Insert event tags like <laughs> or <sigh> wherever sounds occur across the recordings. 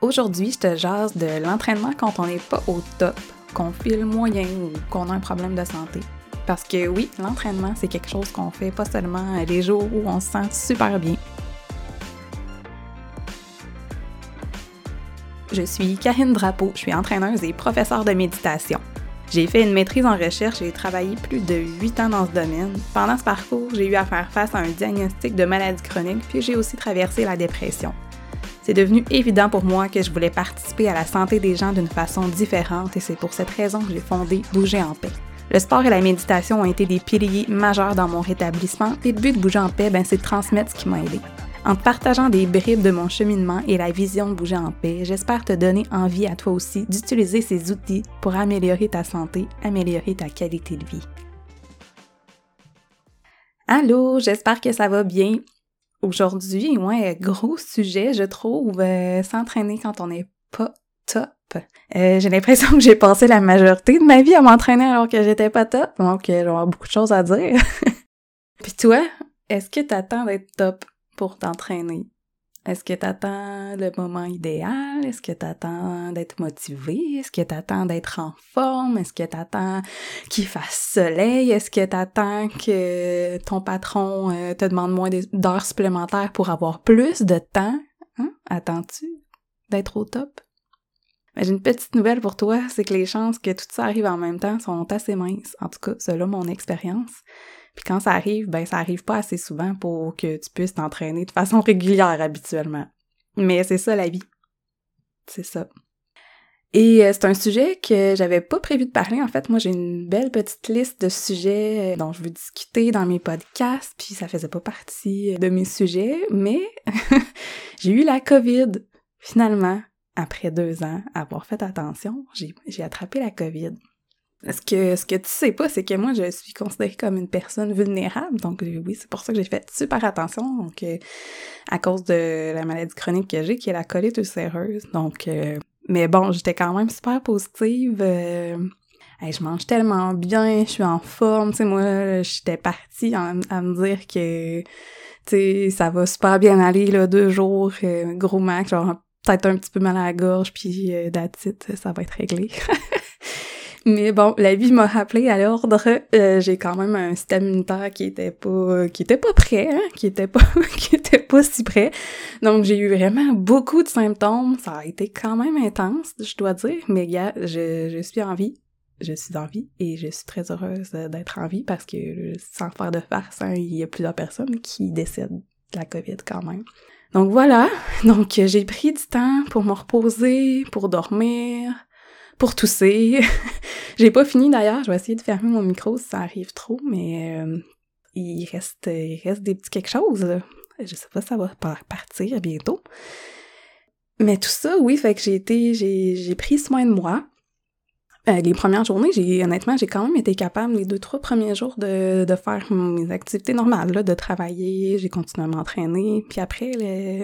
Aujourd'hui, je te jase de l'entraînement quand on n'est pas au top, qu'on file moyen ou qu'on a un problème de santé. Parce que oui, l'entraînement, c'est quelque chose qu'on fait pas seulement les jours où on se sent super bien. Je suis Karine Drapeau, je suis entraîneuse et professeure de méditation. J'ai fait une maîtrise en recherche et travaillé plus de 8 ans dans ce domaine. Pendant ce parcours, j'ai eu à faire face à un diagnostic de maladie chronique, puis j'ai aussi traversé la dépression c'est devenu évident pour moi que je voulais participer à la santé des gens d'une façon différente et c'est pour cette raison que j'ai fondé Bouger en paix. Le sport et la méditation ont été des piliers majeurs dans mon rétablissement et le but de Bouger en paix, ben, c'est de transmettre ce qui m'a aidé. En partageant des bribes de mon cheminement et la vision de Bouger en paix, j'espère te donner envie à toi aussi d'utiliser ces outils pour améliorer ta santé, améliorer ta qualité de vie. Allô, j'espère que ça va bien. Aujourd'hui, ouais, gros sujet, je trouve, euh, s'entraîner quand on n'est pas top. Euh, j'ai l'impression que j'ai passé la majorité de ma vie à m'entraîner alors que j'étais pas top, donc euh, j'aurai beaucoup de choses à dire. <laughs> Puis toi, est-ce que t'attends d'être top pour t'entraîner? Est-ce que t'attends le moment idéal? Est-ce que t'attends d'être motivé? Est-ce que t'attends d'être en forme? Est-ce que t'attends qu'il fasse soleil? Est-ce que t'attends que ton patron euh, te demande moins d'heures supplémentaires pour avoir plus de temps? Hein? Attends-tu d'être au top? J'ai une petite nouvelle pour toi, c'est que les chances que tout ça arrive en même temps sont assez minces. En tout cas, c'est mon expérience. Puis quand ça arrive, ben ça arrive pas assez souvent pour que tu puisses t'entraîner de façon <laughs> régulière habituellement. Mais c'est ça la vie. C'est ça. Et euh, c'est un sujet que j'avais pas prévu de parler. En fait, moi, j'ai une belle petite liste de sujets euh, dont je veux discuter dans mes podcasts, puis ça faisait pas partie de mes sujets, mais <laughs> j'ai eu la COVID, finalement, après deux ans, avoir fait attention, j'ai attrapé la COVID. Ce que, ce que tu sais pas, c'est que moi, je suis considérée comme une personne vulnérable. Donc, oui, c'est pour ça que j'ai fait super attention. Donc, euh, à cause de la maladie chronique que j'ai, qui est la colite ulcéreuse. Donc, euh, mais bon, j'étais quand même super positive. Euh, je mange tellement bien, je suis en forme. Tu sais, moi, j'étais partie à me dire que, tu sais, ça va super bien aller, là, deux jours, gros max, genre peut-être un petit peu mal à la gorge, puis euh, ça va être réglé. <laughs> Mais bon, la vie m'a rappelé à l'ordre. Euh, j'ai quand même un système immunitaire qui était pas qui était pas prêt, hein, qui était pas <laughs> qui était pas si prêt. Donc j'ai eu vraiment beaucoup de symptômes. Ça a été quand même intense, je dois dire. Mais gars, je, je suis en vie. Je suis en vie et je suis très heureuse d'être en vie parce que sans faire de farce, hein, il y a plusieurs personnes qui décèdent de la COVID quand même. Donc voilà, donc j'ai pris du temps pour me reposer, pour dormir, pour tousser. <laughs> j'ai pas fini d'ailleurs, je vais essayer de fermer mon micro si ça arrive trop, mais euh, il reste il reste des petits quelque chose. Je sais pas ça va partir bientôt. Mais tout ça, oui, fait que j'ai été j'ai pris soin de moi. Euh, les premières journées, j'ai honnêtement, j'ai quand même été capable les deux trois premiers jours de, faire mes activités normales, de travailler. J'ai continué à m'entraîner. Puis après,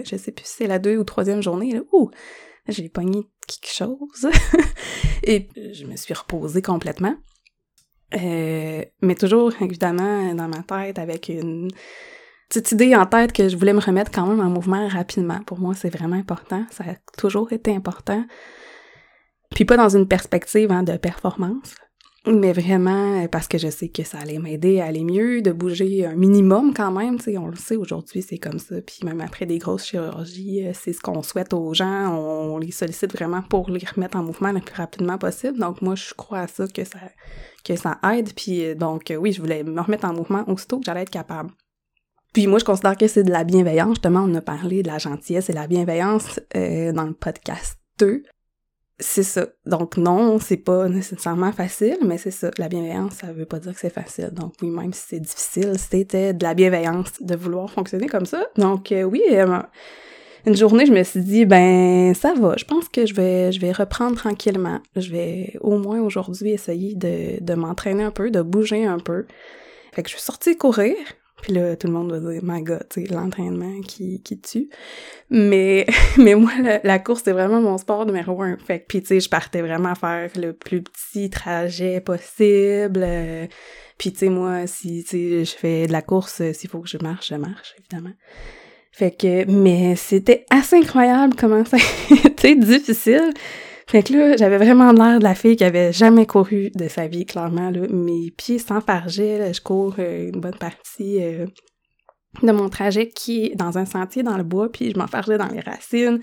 je sais plus si c'est la deux ou troisième journée, là, ouh, j'ai pogné quelque chose. <laughs> Et je me suis reposée complètement. Euh, mais toujours, évidemment, dans ma tête, avec une petite idée en tête que je voulais me remettre quand même en mouvement rapidement. Pour moi, c'est vraiment important. Ça a toujours été important. Puis pas dans une perspective hein, de performance, mais vraiment euh, parce que je sais que ça allait m'aider à aller mieux, de bouger un minimum quand même, tu sais, on le sait aujourd'hui, c'est comme ça. Puis même après des grosses chirurgies, euh, c'est ce qu'on souhaite aux gens, on les sollicite vraiment pour les remettre en mouvement le plus rapidement possible. Donc moi, je crois à ça que ça que ça aide. Puis euh, donc oui, je voulais me remettre en mouvement aussitôt que j'allais être capable. Puis moi, je considère que c'est de la bienveillance. Justement, on a parlé de la gentillesse et la bienveillance dans le podcast 2. C'est ça. Donc non, c'est pas nécessairement facile, mais c'est ça. La bienveillance, ça veut pas dire que c'est facile. Donc oui, même si c'est difficile, c'était de la bienveillance de vouloir fonctionner comme ça. Donc euh, oui, euh, une journée, je me suis dit ben ça va. Je pense que je vais je vais reprendre tranquillement. Je vais au moins aujourd'hui essayer de de m'entraîner un peu, de bouger un peu. Fait que je suis sortie courir. Puis là, tout le monde va dire, my god, tu l'entraînement qui, qui tue. Mais, <laughs> mais moi, la, course, c'est vraiment mon sport numéro un. Fait que, puis tu sais, je partais vraiment faire le plus petit trajet possible. Euh, puis tu sais, moi, si je fais de la course, s'il faut que je marche, je marche, évidemment. Fait que, mais c'était assez incroyable comment ça <laughs> a difficile. Fait que là, j'avais vraiment l'air de la fille qui avait jamais couru de sa vie, clairement. Là. Mes pieds s'enfargeaient, je cours euh, une bonne partie euh, de mon trajet qui est dans un sentier dans le bois, puis je m'enfargeais dans les racines.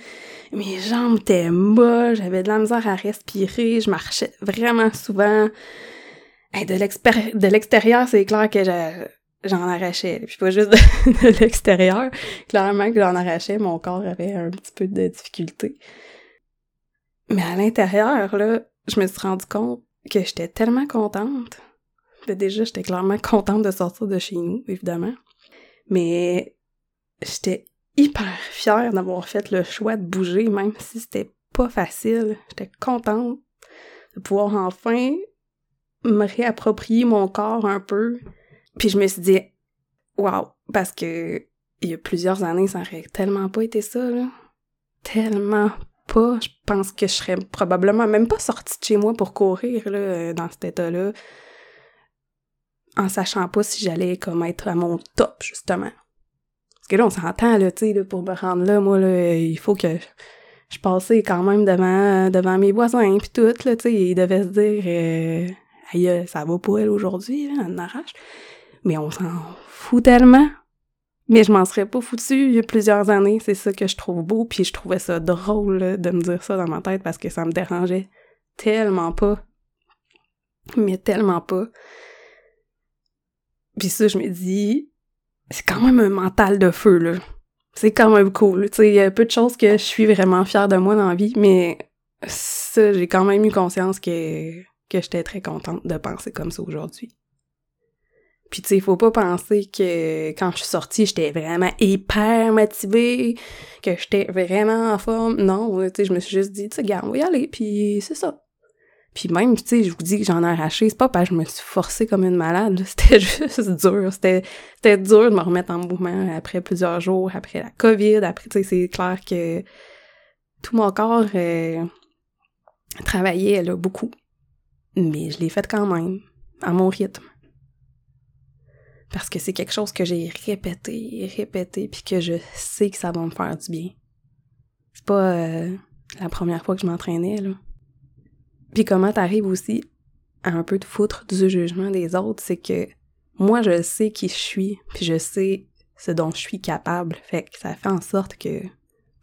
Mes jambes étaient molles, j'avais de la misère à respirer, je marchais vraiment souvent. de l'extérieur, c'est clair que j'en arrachais. Puis pas juste de, <laughs> de l'extérieur. Clairement que j'en arrachais, mon corps avait un petit peu de difficulté. Mais à l'intérieur, là, je me suis rendu compte que j'étais tellement contente. déjà, j'étais clairement <laughs> contente de sortir de chez nous, évidemment. Mais j'étais hyper fière d'avoir fait le choix de bouger, même si c'était pas facile. J'étais contente de pouvoir enfin me réapproprier mon corps un peu. Puis je me suis dit, waouh, parce que il y a plusieurs années, ça aurait tellement pas été ça, là. Tellement Je pense que je serais probablement même pas sortie de chez moi pour courir là, euh, dans cet état-là, en sachant pas si j'allais comme être à mon top, justement. Parce que là, on s'entend, là, tu sais, pour me rendre là, moi, là, il faut que je passais quand même devant, devant mes voisins, puis tout, là, tu sais, ils devaient se dire, euh, aïe, ça va pour elle aujourd'hui, là, on arrache. Mais on s'en fout tellement. Mais je m'en serais pas foutu il y a plusieurs années, c'est ça que je trouve beau, puis je trouvais ça drôle de me dire ça dans ma tête parce que ça me dérangeait tellement pas. Mais tellement pas. Puis ça, je me dis, c'est quand même un mental de feu, là. C'est quand même cool. Tu sais, il y a peu de choses que je suis vraiment fière de moi dans la vie, mais ça, j'ai quand même eu conscience que, que j'étais très contente de penser comme ça aujourd'hui. Puis tu sais, faut pas penser que quand je suis sortie, j'étais vraiment hyper motivée, que j'étais vraiment en forme. Non, tu sais, je me suis juste dit, tu sais, gars, on va y aller, puis c'est ça. Puis même, tu sais, je vous dis que j'en ai arraché, c'est pas parce que je me suis forcée comme une malade, <laughs> c'était juste dur. C'était, c'était dur de me remettre en mouvement après plusieurs jours, après la COVID, après, tu sais, c'est clair que tout mon corps euh, travaillait, là, beaucoup. Mais je l'ai fait quand même, à mon rythme parce que c'est quelque chose que j'ai répété, répété, puis que je sais que ça va me faire du bien. C'est pas euh, la première fois que je m'entraînais, là. Puis comment t'arrives aussi à un peu de foutre du jugement des autres, c'est que moi, je sais qui je suis, puis je sais ce dont je suis capable. Fait que ça fait en sorte que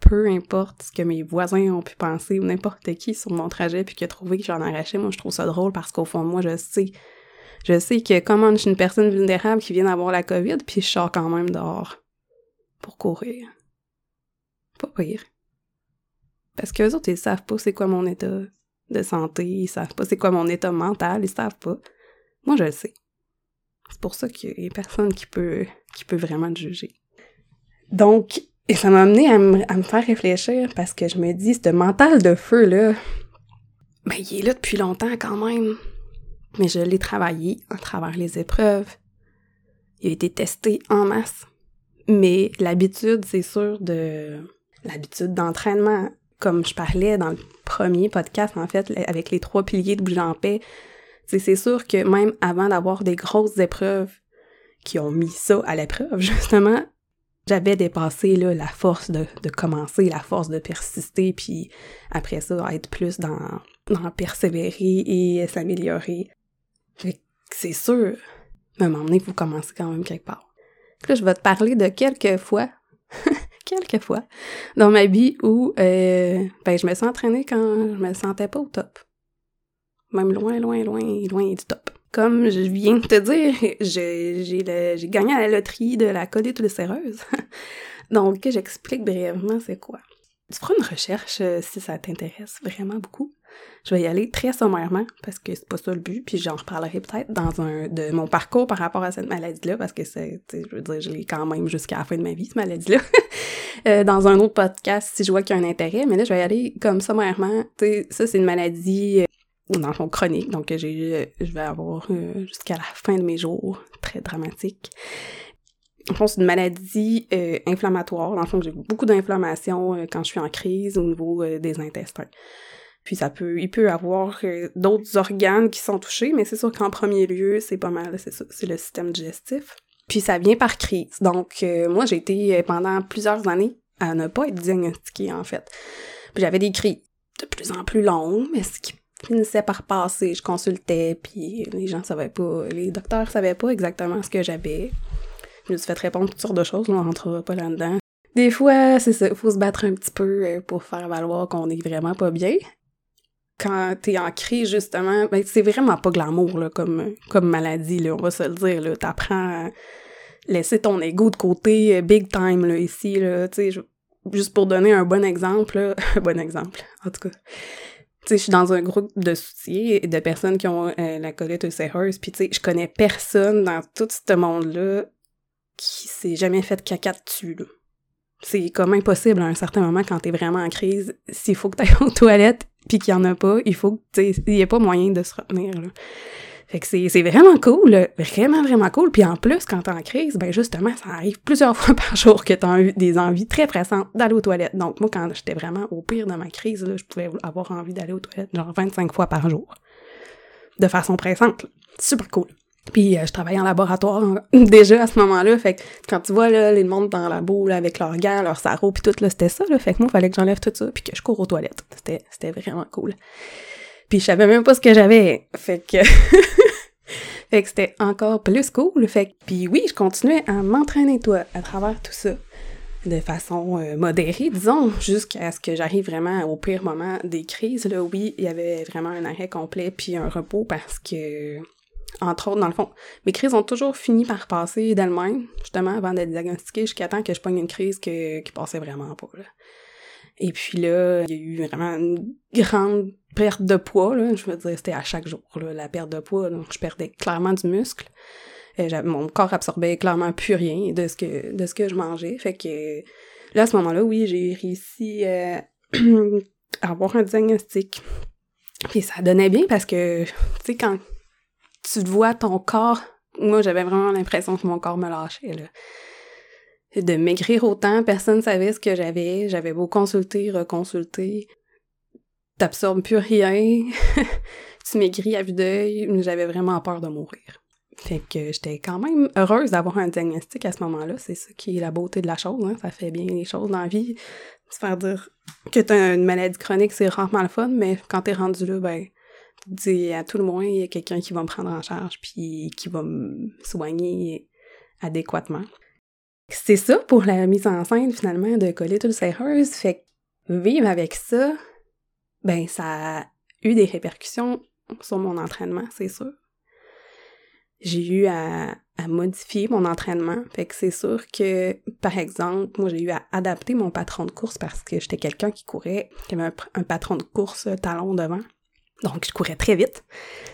peu importe ce que mes voisins ont pu penser ou n'importe qui sur mon trajet puis qui a trouvé que j'en arrachais, moi je trouve ça drôle parce qu'au fond moi, je sais je sais que comme je suis une personne vulnérable qui vient d'avoir la COVID, puis je sors quand même dehors pour courir. Pas rire. Parce qu'eux autres, ils savent pas c'est quoi mon état de santé, ils savent pas c'est quoi mon état mental, ils savent pas. Moi, je le sais. C'est pour ça qu'il y a personne qui peut, qui peut vraiment te juger. Donc, et ça m'a amené à me, à me faire réfléchir parce que je me dis, ce mental de feu-là, ben, il est là depuis longtemps quand même mais je l'ai travaillé à travers les épreuves. Il a été testé en masse. Mais l'habitude, c'est sûr, de l'habitude d'entraînement, comme je parlais dans le premier podcast, en fait, avec les trois piliers de Bouge en paix, c'est sûr que même avant d'avoir des grosses épreuves qui ont mis ça à l'épreuve, <laughs> justement, j'avais dépassé la force de, de, commencer, la force de persister, puis après ça, être plus dans, dans persévérer et s'améliorer c'est sûr, mais à un vous commencez quand même quelque part. Là, je vais te parler de quelques fois, <laughs> quelques fois, dans ma vie où euh, ben, je me suis entraînée quand je me sentais pas au top. Même loin, loin, loin, loin du top. Comme je viens de te dire, j'ai gagné à la loterie de la ulcéreuse. <laughs> Donc, j'explique brièvement c'est quoi. Tu feras une recherche euh, si ça t'intéresse vraiment beaucoup. Je vais y aller très sommairement parce que c'est pas ça le but, puis j'en reparlerai peut-être dans un de mon parcours par rapport à cette maladie-là, parce que je veux dire, je l'ai quand même jusqu'à la fin de ma vie, cette maladie-là. <laughs> Euh, dans un autre podcast, si je vois qu'il y a un intérêt, mais là, je vais y aller comme sommairement. Ça, c'est une maladie euh, dans le chronique, donc euh, je vais avoir jusqu'à la fin de mes jours, très dramatique. En fond, c'est une maladie inflammatoire. Dans le fond, j'ai beaucoup d'inflammation quand je suis en crise au niveau des intestins. Puis ça peut, il peut avoir euh, d'autres organes qui sont touchés, mais c'est sûr qu'en premier lieu, c'est pas mal, c'est le système digestif. Puis ça vient par crise. Donc, euh, moi, j'ai été pendant plusieurs années à ne pas être diagnostiquée, en fait. Puis j'avais des crises de plus en plus longues, mais ce qui finissait par passer, je consultais, puis les gens savaient pas, les docteurs savaient pas exactement ce que j'avais. Je me suis fait répondre toutes sortes de choses, on rentrera pas là-dedans. Des fois, c'est ça, faut se battre un petit peu euh, pour faire valoir qu'on est vraiment pas bien. Quand t'es crise, justement, ben, c'est vraiment pas glamour, là, comme, comme maladie, là, on va se le dire, là. T'apprends à laisser ton ego de côté, euh, big time, là, ici, là, tu juste pour donner un bon exemple, <laughs> un bon exemple, en tout cas. Tu sais, je suis dans un groupe de soutien de personnes qui ont euh, la colite ulcéreuse, puis tu je connais personne dans tout ce monde-là qui s'est jamais fait caca dessus, là c'est comme impossible à un certain moment quand t'es vraiment en crise. S'il faut que t'ailles <laughs> aux toilettes puis qu'il y en a pas, il faut que, il y a pas moyen de se retenir. Fait que c'est vraiment cool, vraiment, vraiment cool. Puis en plus, quand t'es en crise, ben justement, ça arrive plusieurs <laughs> fois par jour que t'as des envies très pressantes d'aller aux toilettes. Donc moi, quand j'étais vraiment au pire de ma crise, je pouvais avoir envie d'aller aux toilettes genre 25 fois par jour. De façon pressante. Super cool. Puis euh, je travaillais en laboratoire <laughs> déjà à ce moment-là, fait que quand tu vois là, les monde dans la boule avec leurs gants, leurs sarraux puis tout là, c'était ça là, fait que moi il fallait que j'enlève tout ça puis que je cours aux toilettes. C'était c'était vraiment cool. Puis je savais même pas ce que j'avais, fait que <laughs> fait que c'était encore plus cool, fait que puis oui, je continuais à m'entraîner toi à travers tout ça de façon euh, modérée, disons, jusqu'à ce que j'arrive vraiment au pire moment des crises. Là, oui, il y avait vraiment un arrêt complet puis un repos parce que entre autres, dans le fond, mes crises ont toujours fini par passer d'elles-mêmes, justement, avant d'être diagnostiquée, jusqu'à temps que je pogne une crise que, qui passait vraiment pas. Et puis là, il y a eu vraiment une grande perte de poids, là. Je veux dire, c'était à chaque jour, la perte de poids. Donc, je perdais clairement du muscle. Euh, mon corps absorbait clairement plus rien de ce que, de ce que je mangeais. Fait que là, à ce moment-là, oui, j'ai réussi euh, <clears throat> à avoir un diagnostic. Puis ça donnait bien parce que, tu sais, quand tu vois ton corps. Moi, j'avais vraiment l'impression que mon corps me lâchait, là. De maigrir autant, personne savait ce que j'avais. J'avais beau consulter, reconsulter. T'absorbes plus rien. <laughs> tu maigris à vue d'œil. J'avais vraiment peur de mourir. Fait que j'étais quand même heureuse d'avoir un diagnostic à ce moment-là. C'est ça qui est la beauté de la chose. Hein. Ça fait bien les choses dans la vie. Se faire dire que t'as une maladie chronique, c'est rarement le fun, mais quand t'es rendu là, ben, dis à tout le moins, il y a quelqu'un qui va me prendre en charge puis qui va me soigner adéquatement. C'est ça pour la mise en scène finalement de colite ulcéreuse. Fait que vivre avec ça, ben ça a eu des répercussions sur mon entraînement, c'est sûr. J'ai eu à, modifier mon entraînement. Fait que c'est sûr que, par exemple, moi j'ai eu à adapter mon patron de course parce que j'étais quelqu'un qui courait, qui avait un patron de course talon devant. Donc, je courais très vite.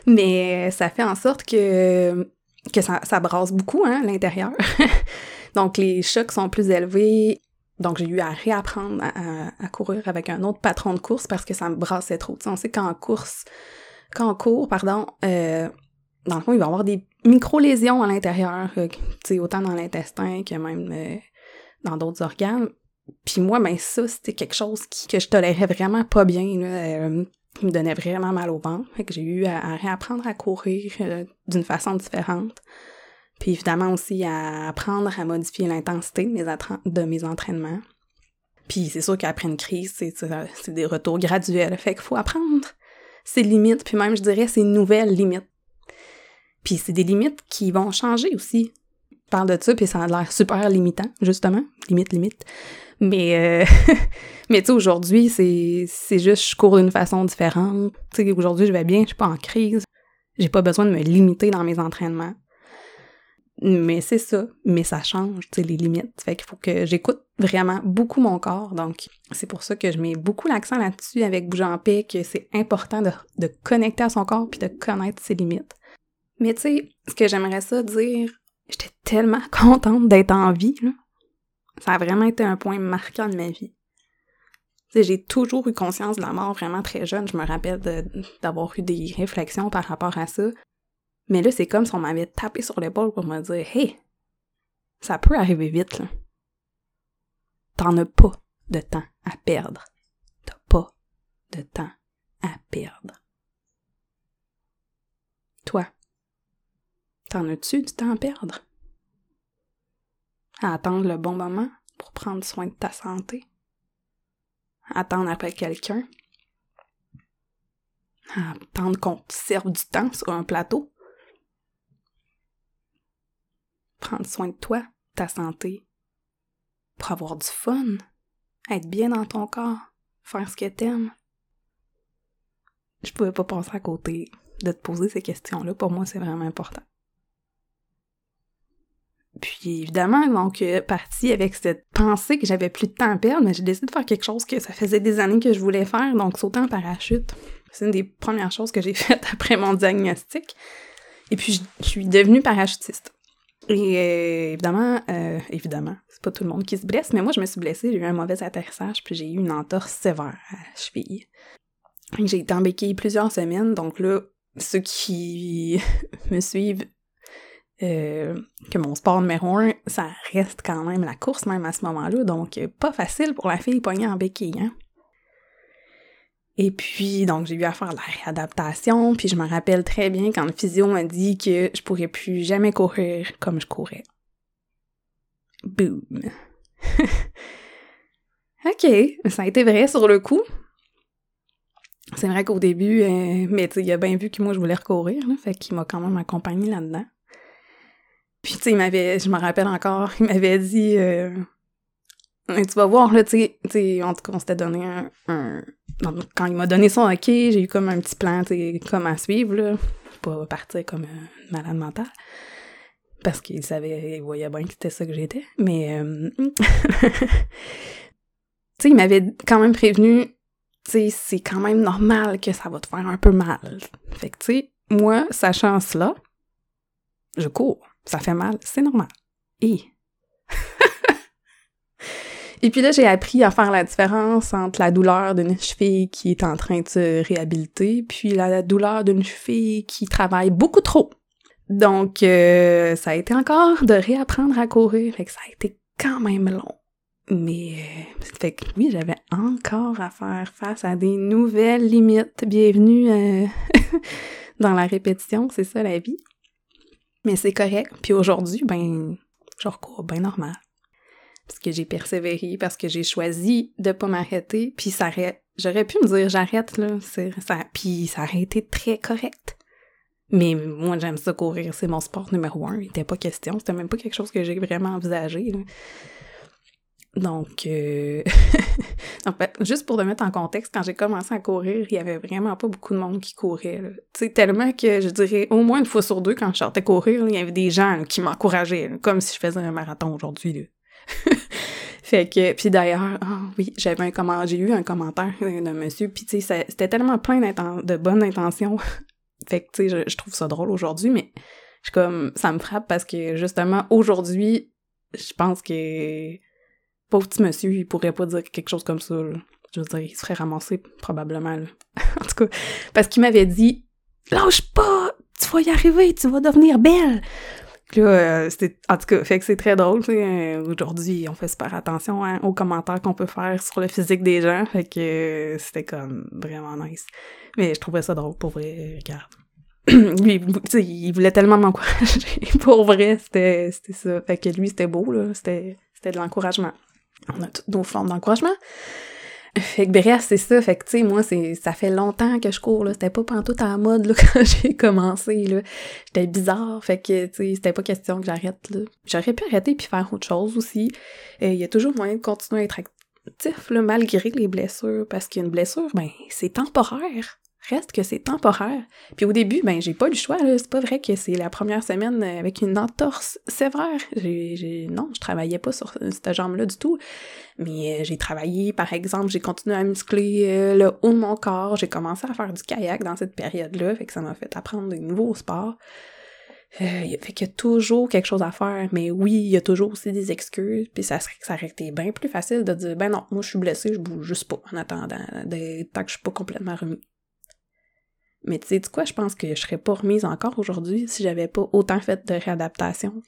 Mais ça fait en sorte que, que ça, ça brasse beaucoup, hein, l'intérieur. <laughs> Donc, les chocs sont plus élevés. Donc, j'ai eu à réapprendre à, courir avec un autre patron de course parce que ça me brassait trop. on sait qu'en course, quand on court, pardon, euh, dans le fond, il va y avoir des micro-lésions à l'intérieur, euh, autant dans l'intestin que même euh, dans d'autres organes. Puis moi, ben ça, c'était quelque chose que je tolérais vraiment pas bien. Là. Qui me donnait vraiment mal au ventre. Fait que j'ai eu à, réapprendre à courir euh, d'une façon différente. Puis évidemment aussi à apprendre à modifier l'intensité de mes, de mes entraînements. Puis c'est sûr qu'après une crise, c'est des retours graduels. Fait qu'il faut apprendre ses limites, puis même je dirais ses nouvelles limites. Puis c'est des limites qui vont changer aussi. Parle de ça, puis ça a l'air super limitant, justement. Limite, limite. Mais, euh, <laughs> mais tu sais, aujourd'hui, c'est, c'est juste, je cours d'une façon différente. Tu sais, aujourd'hui, je vais bien, je suis pas en crise. J'ai pas besoin de me limiter dans mes entraînements. Mais c'est ça, mais ça change, tu sais, les limites. Fait qu'il faut que j'écoute vraiment beaucoup mon corps. Donc, c'est pour ça que je mets beaucoup l'accent là-dessus avec Bouge en paix, que c'est important de, de connecter à son corps puis de connaître ses limites. Mais tu sais, ce que j'aimerais ça dire, j'étais tellement <laughs> contente d'être en vie. Ça a vraiment été un point marquant de ma vie. J'ai toujours eu conscience de la mort vraiment très jeune. Je me rappelle d'avoir eu des réflexions par rapport à ça. Mais là, c'est comme si on m'avait tapé sur l'épaule pour me dire Hey, ça peut arriver vite. T'en as pas de temps à perdre. T'as pas de temps à perdre. Toi, t'en as-tu du temps à perdre? à attendre le bon moment pour prendre soin de ta santé, à attendre après quelqu'un, à attendre qu'on te serve du temps sur un plateau, prendre soin de toi, ta santé, pour avoir du fun, être bien dans ton corps, faire ce que t'aimes. Je pouvais pas penser à côté de te poser ces questions-là. Pour moi, c'est vraiment important. Puis évidemment, donc, euh, parti avec cette pensée que j'avais plus de temps à perdre, mais j'ai décidé de faire quelque chose que ça faisait des années que je voulais faire, donc sauter en parachute. C'est une des premières choses que j'ai <laughs> faites après mon diagnostic. Et puis, je suis devenue parachutiste. Et euh, évidemment, euh, évidemment, c'est pas tout le monde qui se blesse, mais moi, je me suis blessée, j'ai eu un mauvais atterrissage, puis j'ai eu une entorse sévère à la cheville. J'ai été en béquille plusieurs semaines, donc là, ceux qui <laughs> me suivent, euh, que mon sport numéro un, ça reste quand même la course, même à ce moment-là, donc pas facile pour la fille poignée en béquille, hein. Et puis, donc, j'ai eu à faire la réadaptation, puis je me rappelle très bien quand le physio m'a dit que je pourrais plus jamais courir comme je courais. Boom! <laughs> ok, ça a été vrai sur le coup. C'est vrai qu'au début, euh, mais il a bien vu que moi je voulais recourir, fait qu'il m'a quand même accompagné là-dedans. Puis tu sais, il m'avait, je me rappelle encore, il m'avait dit, euh, tu vas voir là, tu sais, en tout cas, on s'était donné un quand il m'a donné son OK, j'ai eu comme un petit plan, comme à suivre, là. Pas partir comme un malade mental. Parce qu'il savait, il voyait bien que c'était ça que j'étais. Mais, euh, <laughs> tu sais, il m'avait quand même prévenu, tu sais, c'est quand même normal que ça va te faire un peu mal. Fait que, tu sais, moi, sachant cela, je cours. Ça fait mal, c'est normal. Et? <laughs> Et puis là, j'ai appris à faire la différence entre la douleur d'une cheville qui est en train de se réhabiliter, puis la douleur d'une cheville qui travaille beaucoup trop. Donc, euh, ça a été encore de réapprendre à courir, fait que ça a été quand même long. Mais, euh, fait que oui, j'avais encore à faire face à des nouvelles limites. Bienvenue euh, <laughs> dans la répétition, c'est ça la vie. Mais c'est correct. Puis aujourd'hui, ben, je recours bien normal parce que j'ai persévéré, parce que j'ai choisi de pas m'arrêter, puis ça aurait, j'aurais pu me dire j'arrête là, puis ça aurait été très correct. Mais moi j'aime ça courir, c'est mon sport numéro un, il était pas question, c'était même pas quelque chose que j'ai vraiment envisagé. Donc, euh... <laughs> fait, juste pour te mettre en contexte, quand j'ai commencé à courir, il y avait vraiment pas beaucoup de monde qui courait. Tu sais, tellement que je dirais au moins une fois sur deux, quand je sortais courir, il y avait des gens qui m'encourageaient, comme si je faisais un marathon aujourd'hui. <laughs> fait que, puis d'ailleurs, ah oui, j'avais un comment, j'ai eu un commentaire d'un monsieur, puis tu sais, c'était tellement plein de bonnes intentions. <laughs> fait que, tu sais, je, trouve ça drôle aujourd'hui, mais je comme, ça me frappe parce que justement, aujourd'hui, je pense que pauvre petit monsieur, il pourrait pas dire quelque chose comme ça, Je veux dire, il se ferait ramasser probablement, <laughs> en tout cas, parce qu'il m'avait dit, lâche pas, tu vas y arriver, tu vas devenir belle. Euh, en tout cas, fait que c'est très drôle, euh, Aujourd'hui, on fait super attention hein, aux commentaires qu'on peut faire sur le physique des gens. Fait que euh, c'était comme vraiment nice. Mais je trouvais ça drôle, pour vrai, regarde. <clears throat> lui, il voulait tellement m'encourager. <laughs> pour vrai, c'était ça. Fait que lui, c'était beau, là. C'était de l'encouragement. On a toutes nos formes d'encouragement. Fait que bref, c'est ça. Fait que, tu sais, moi, c'est, ça fait longtemps que je cours, là. C'était pas pantoute à la mode, là, <laughs> quand j'ai commencé, là. J'étais bizarre. Fait que, tu sais, c'était pas question que j'arrête, là. J'aurais pu arrêter puis faire autre chose aussi. Il y a toujours moyen de continuer à être actif, malgré les blessures. Parce qu'une blessure, ben, c'est temporaire reste que c'est temporaire. Puis au début, ben j'ai pas le choix. C'est pas vrai que c'est la première semaine avec une entorse sévère. Non, je travaillais pas sur cette jambe-là du tout. Mais euh, j'ai travaillé, par exemple, j'ai continué à muscler euh, le haut de mon corps. J'ai commencé à faire du kayak dans cette période-là, fait que ça m'a fait apprendre des nouveaux sports. Euh, fait qu'il y a toujours quelque chose à faire, mais oui, il y a toujours aussi des excuses, puis ça serait ça aurait été bien plus facile de dire ben non, moi je suis blessée, je bouge juste pas en attendant, tant que je suis pas complètement remis. Mais tu sais, du quoi, je pense que je serais pas remise encore aujourd'hui si j'avais pas autant fait de réadaptation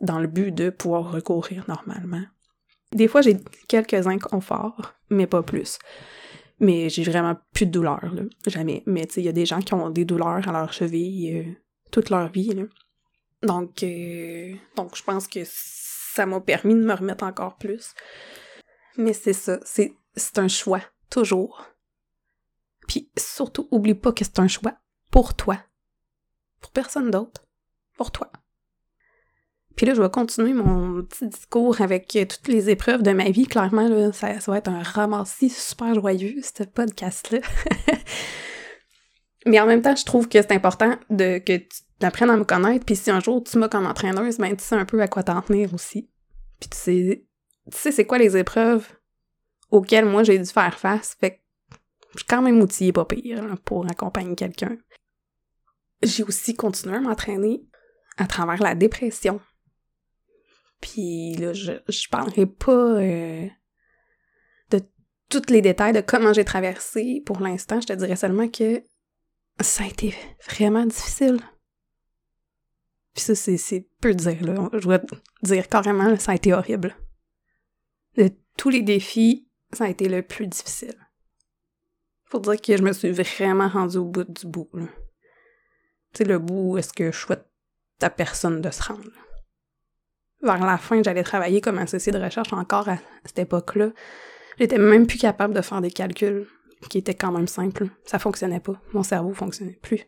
dans le but de pouvoir recourir normalement. Des fois, j'ai quelques inconforts, mais pas plus. Mais j'ai vraiment plus de douleur, là. Jamais. Mais tu sais, il y a des gens qui ont des douleurs à leur cheville euh, toute leur vie, là. Donc, euh, donc je pense que ça m'a permis de me remettre encore plus. Mais c'est ça, c'est un choix, toujours. Puis surtout, oublie pas que c'est un choix pour toi. Pour personne d'autre. Pour toi. Puis là, je vais continuer mon petit discours avec euh, toutes les épreuves de ma vie. Clairement, là, ça, va être un ramassis super joyeux, ce podcast-là. <laughs> Mais en même temps, je trouve que c'est important de que tu apprennes à me connaître. Puis si un jour tu m'as comme entraîneuse, ben tu sais un peu à quoi t'en tenir aussi. Puis tu sais, tu sais c'est quoi les épreuves auxquelles moi j'ai dû faire face? Fait que je suis quand même outillée pas pire pour accompagner quelqu'un. J'ai aussi continué à m'entraîner à travers la dépression. Puis là, je, je parlerai pas euh, de tous les détails de comment j'ai traversé pour l'instant. Je te dirais seulement que ça a été vraiment difficile. Puis ça, c'est peu dire, là. Je dois dire carrément, ça a été horrible. De tous les défis, ça a été le plus difficile. Faut dire que je me suis vraiment rendue au bout du bout. Tu sais, le bout où est-ce que je souhaite à personne de se rendre vers la fin, j'allais travailler comme associé de recherche encore à cette époque-là. J'étais même plus capable de faire des calculs qui étaient quand même simples. Ça fonctionnait pas. Mon cerveau fonctionnait plus.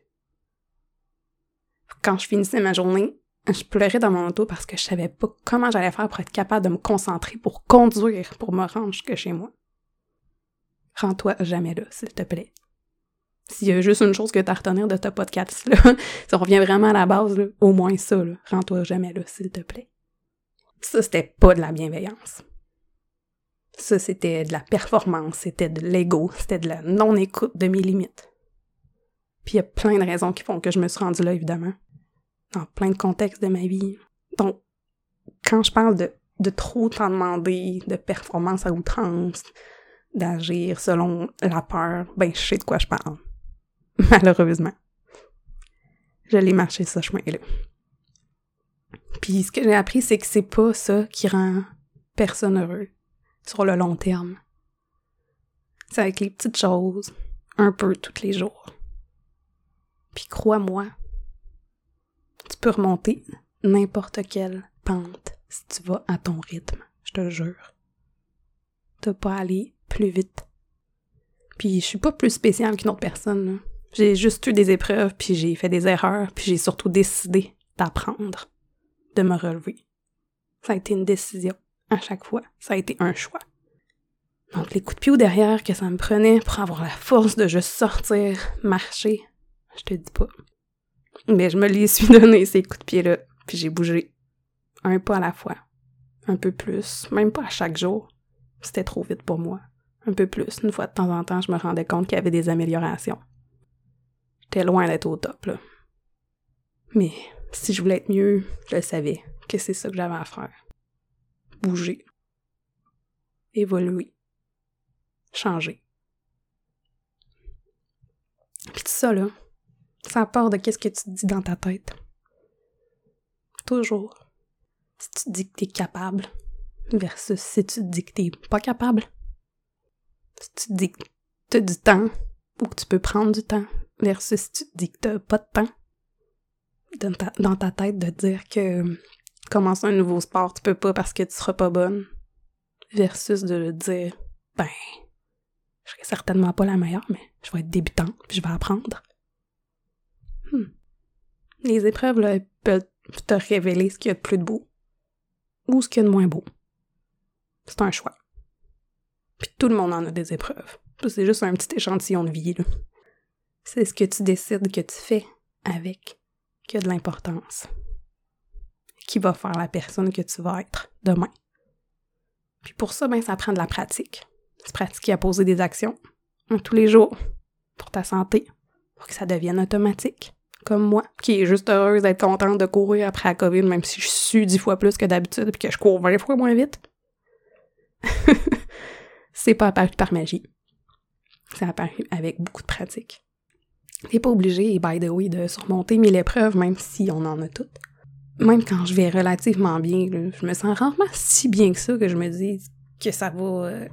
Quand je finissais ma journée, je pleurais dans mon auto parce que je savais pas comment j'allais faire pour être capable de me concentrer pour conduire, pour me rendre jusque chez moi. Rends-toi jamais là, s'il te plaît. S'il y a juste une chose que t'as à retenir de ce podcast-là, ça <laughs> revient vraiment à la base, au moins ça, rends-toi jamais là, s'il te plaît. Ça, c'était pas de la bienveillance. Ça, c'était de la performance, c'était de l'ego, c'était de la non-écoute de mes limites. Puis il y a plein de raisons qui font que je me suis rendue là, évidemment. Dans plein de contextes de ma vie. Donc, quand je parle de, de trop t'en demander, de performance à outrance, d'agir selon la peur, ben je sais de quoi je parle. <laughs> Malheureusement. Je l'ai marché ce chemin-là. Puis ce que j'ai appris, c'est que c'est pas ça qui rend personne heureux sur le long terme. C'est avec les petites choses, un peu tous les jours. Puis crois-moi, tu peux remonter n'importe quelle pente si tu vas à ton rythme, je te jure. T'as pas aller plus vite. Puis je suis pas plus spéciale qu'une autre personne. J'ai juste eu des épreuves, puis j'ai fait des erreurs, puis j'ai surtout décidé d'apprendre de me relever. Ça a été une décision à chaque fois. Ça a été un choix. Donc les coups de pied au derrière que ça me prenait pour avoir la force de juste sortir, marcher, je te dis pas. Mais je me les suis <laughs> donné ces coups de pied-là, puis j'ai bougé. Un pas à la fois. Un peu plus. Même pas à chaque jour. C'était trop vite pour moi. Un peu plus. Une fois de temps en temps, je me rendais compte qu'il y avait des améliorations. J'étais loin d'être au top, là. Mais si je voulais être mieux, je le savais que c'est ça que j'avais à faire. Bouger. Évoluer. Changer. Puis tout ça, là, ça part de qu'est-ce que tu dis dans ta tête. Toujours. Si tu dis que t'es capable versus si tu te dis que t'es pas capable. Si tu dis que t'as du temps ou que tu peux prendre du temps versus si tu te dis que t'as pas de temps dans ta, tête de dire que commencer un nouveau sport, tu peux pas parce que tu seras pas bonne, versus de dire, ben, je serai certainement pas la meilleure, mais je vais être débutante, puis je vais apprendre. Hmm. Les épreuves, là, peuvent te révéler ce qu'il y a de plus de beau ou ce qu'il y a de moins beau. C'est un choix. Puis tout le monde en a des épreuves. C'est juste un petit échantillon de vie. C'est ce que tu décides que tu fais avec qui a de l'importance, qui va faire la personne que tu vas être demain. Puis pour ça, ben, ça prend de la pratique. Se pratiquer à poser des actions tous les jours pour ta santé, pour que ça devienne automatique. Comme moi, qui est juste heureuse d'être contente de courir après la COVID, même si je suis dix fois plus que d'habitude et que je cours vingt fois moins vite. <laughs> c'est pas apparu par magie. C'est apparu avec beaucoup de pratique. T'es pas obligé, by the way, de surmonter mille épreuves, même si on en a toutes. Même quand je vais relativement bien, je me sens rarement si bien que ça que je me dis que ça va euh,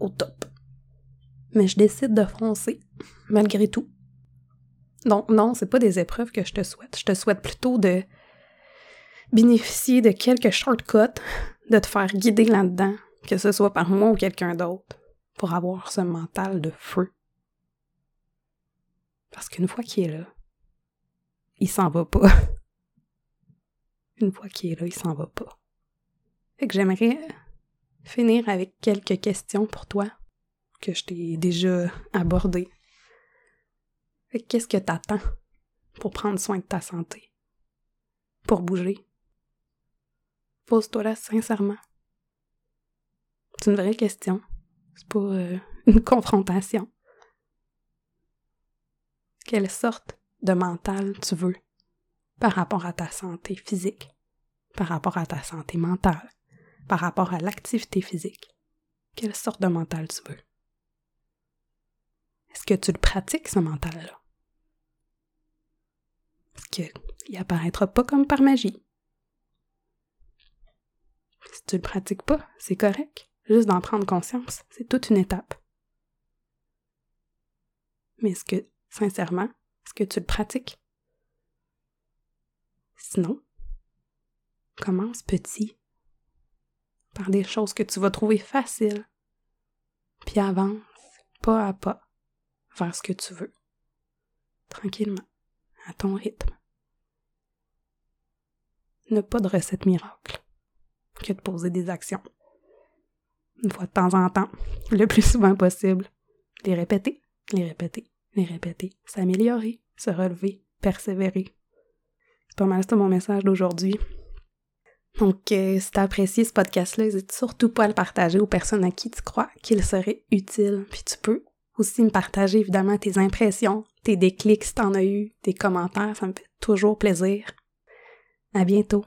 au top. Mais je décide de foncer, malgré tout. Donc non, c'est pas des épreuves que je te souhaite. Je te souhaite plutôt de bénéficier de quelques shortcuts, de te faire guider là-dedans, que ce soit par moi ou quelqu'un d'autre, pour avoir ce mental de feu. Parce qu'une fois qu'il est là, il s'en va pas. <laughs> Une fois qu'il est là, il s'en va pas. Fait que j'aimerais finir avec quelques questions pour toi que je t'ai déjà abordées. Fait qu'est-ce que t'attends pour prendre soin de ta santé? Pour bouger? Pose-toi là sincèrement. C'est une vraie question. C'est pas euh, <laughs> une confrontation. Quelle sorte de mental tu veux par rapport à ta santé physique, par rapport à ta santé mentale, par rapport à l'activité physique? Quelle sorte de mental tu veux? Est-ce que tu le pratiques, ce mental-là? Parce qu'il apparaîtra pas comme par magie. Si tu le pratiques pas, c'est correct. Juste d'en prendre conscience, c'est toute une étape. Mais est-ce que, sincèrement, est-ce que tu le pratiques? Sinon, commence petit, par des choses que tu vas trouver faciles, puis avance pas à pas vers ce que tu veux, tranquillement, à ton rythme. Ne pas de recette miracle que de poser des actions. Une fois de temps en temps, le plus souvent possible, les répéter, les répéter, les répéter, s'améliorer, se relever, persévérer. C'est pas mal ça mon message d'aujourd'hui. Donc, euh, si t'as apprécié ce podcast-là, n'hésite surtout pas à le partager aux personnes à qui tu crois qu'il serait utile. Puis tu peux aussi me partager évidemment tes impressions, tes déclics si t'en as eu, tes commentaires, ça me fait toujours plaisir. À bientôt.